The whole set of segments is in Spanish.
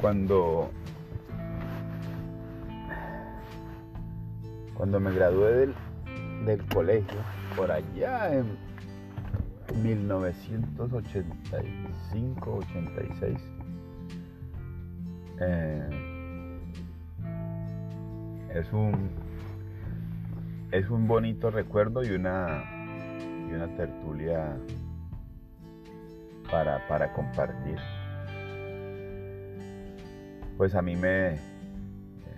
cuando cuando me gradué del, del colegio, por allá en 1985-86, eh, es un es un bonito recuerdo y una y una tertulia para, para compartir. Pues a mí me,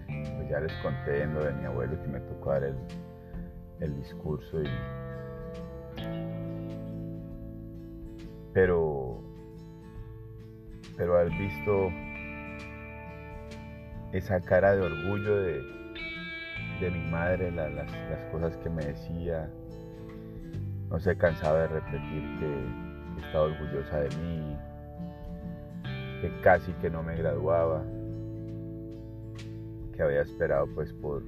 pues ya les conté en lo de mi abuelo que me tocó dar el, el discurso y pero pero haber visto esa cara de orgullo de, de mi madre, las, las, cosas que me decía, no se cansaba de repetir que estaba orgullosa de mí, que casi que no me graduaba, había esperado pues por,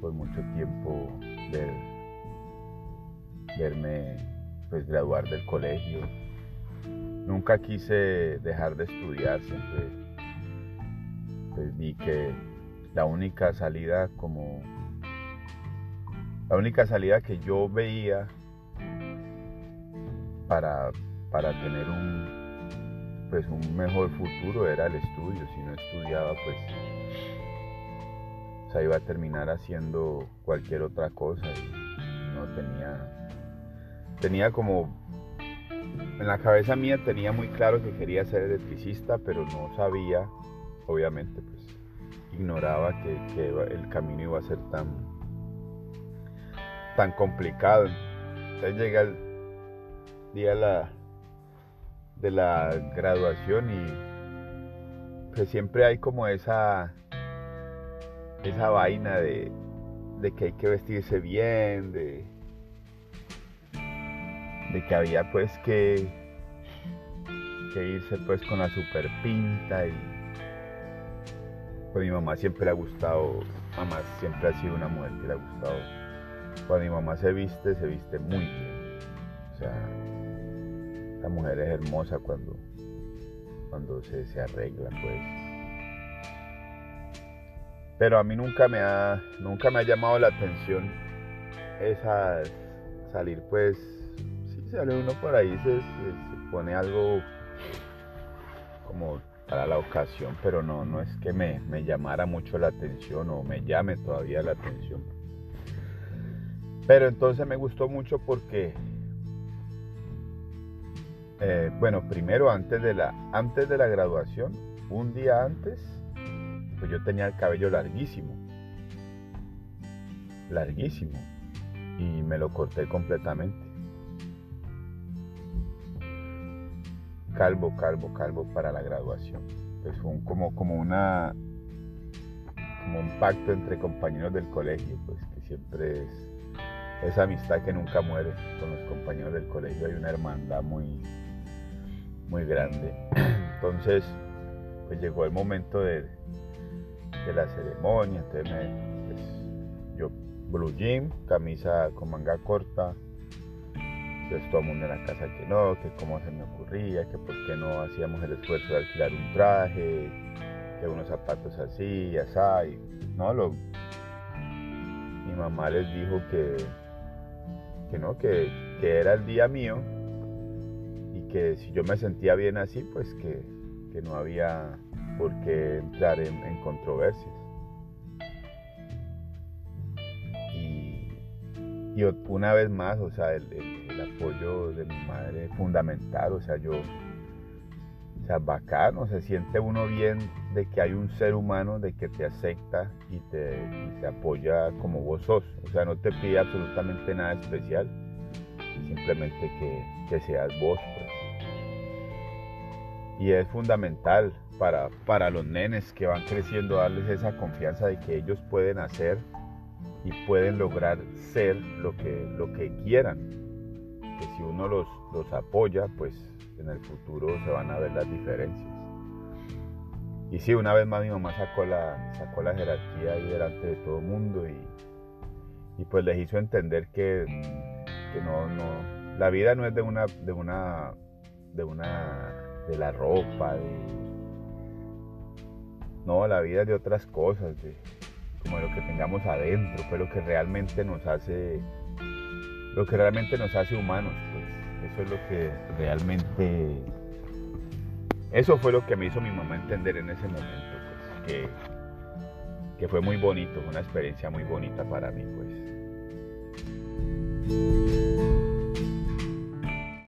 por mucho tiempo ver, verme pues graduar del colegio. Nunca quise dejar de estudiar, siempre pues vi que la única salida como la única salida que yo veía para, para tener un pues un mejor futuro era el estudio. Si no estudiaba, pues o iba a terminar haciendo cualquier otra cosa y no tenía tenía como en la cabeza mía tenía muy claro que quería ser electricista, pero no sabía, obviamente, pues ignoraba que, que el camino iba a ser tan tan complicado. Entonces llega el día de la, de la graduación y pues siempre hay como esa esa vaina de, de que hay que vestirse bien, de, de que había pues que, que irse pues con la super pinta y pues mi mamá siempre le ha gustado, mamá siempre ha sido una mujer que le ha gustado. Cuando mi mamá se viste, se viste muy bien. O sea, la mujer es hermosa cuando, cuando se, se arregla pues. Pero a mí nunca me ha, nunca me ha llamado la atención esas salir pues, si sale uno por ahí se, se, pone algo como para la ocasión, pero no, no es que me, me, llamara mucho la atención o me llame todavía la atención. Pero entonces me gustó mucho porque, eh, bueno, primero antes de, la, antes de la graduación, un día antes, pues yo tenía el cabello larguísimo, larguísimo, y me lo corté completamente. calvo, calvo, calvo para la graduación. Pues fue como, como una como un pacto entre compañeros del colegio, pues que siempre es esa amistad que nunca muere con los compañeros del colegio. Hay una hermandad muy, muy grande. Entonces, pues llegó el momento de, de la ceremonia. Entonces, pues, yo blue jean, camisa con manga corta, entonces todo el mundo en la casa que no, que cómo se me ocurría, que por qué no hacíamos el esfuerzo de alquilar un traje, que unos zapatos así, y así. No, lo, mi mamá les dijo que, que no, que, era el día mío y que si yo me sentía bien así, pues que, no había por qué entrar en controversias. y una vez más, o sea, el, apoyo de mi madre es fundamental, o sea, yo, o sea, bacano, se siente uno bien de que hay un ser humano de que te acepta y te, apoya como vos sos, o sea, no te pide absolutamente nada especial, simplemente que, que seas vos, pues. Y es fundamental para, para los nenes que van creciendo darles esa confianza de que ellos pueden hacer y pueden lograr ser lo que, lo que quieran. Que si uno los, los apoya, pues en el futuro se van a ver las diferencias. Y sí, una vez más mi mamá sacó la, sacó la jerarquía ahí delante de todo el mundo y, y, pues les hizo entender que, que no, no, la vida no es de una, de una, de una, de la ropa, de, No, la vida de otras cosas, de como lo que tengamos adentro, pues lo que realmente nos hace, lo que realmente nos hace humanos, pues eso es lo que realmente, eso fue lo que me hizo mi mamá entender en ese momento, pues que, que fue muy bonito, una experiencia muy bonita para mí, pues.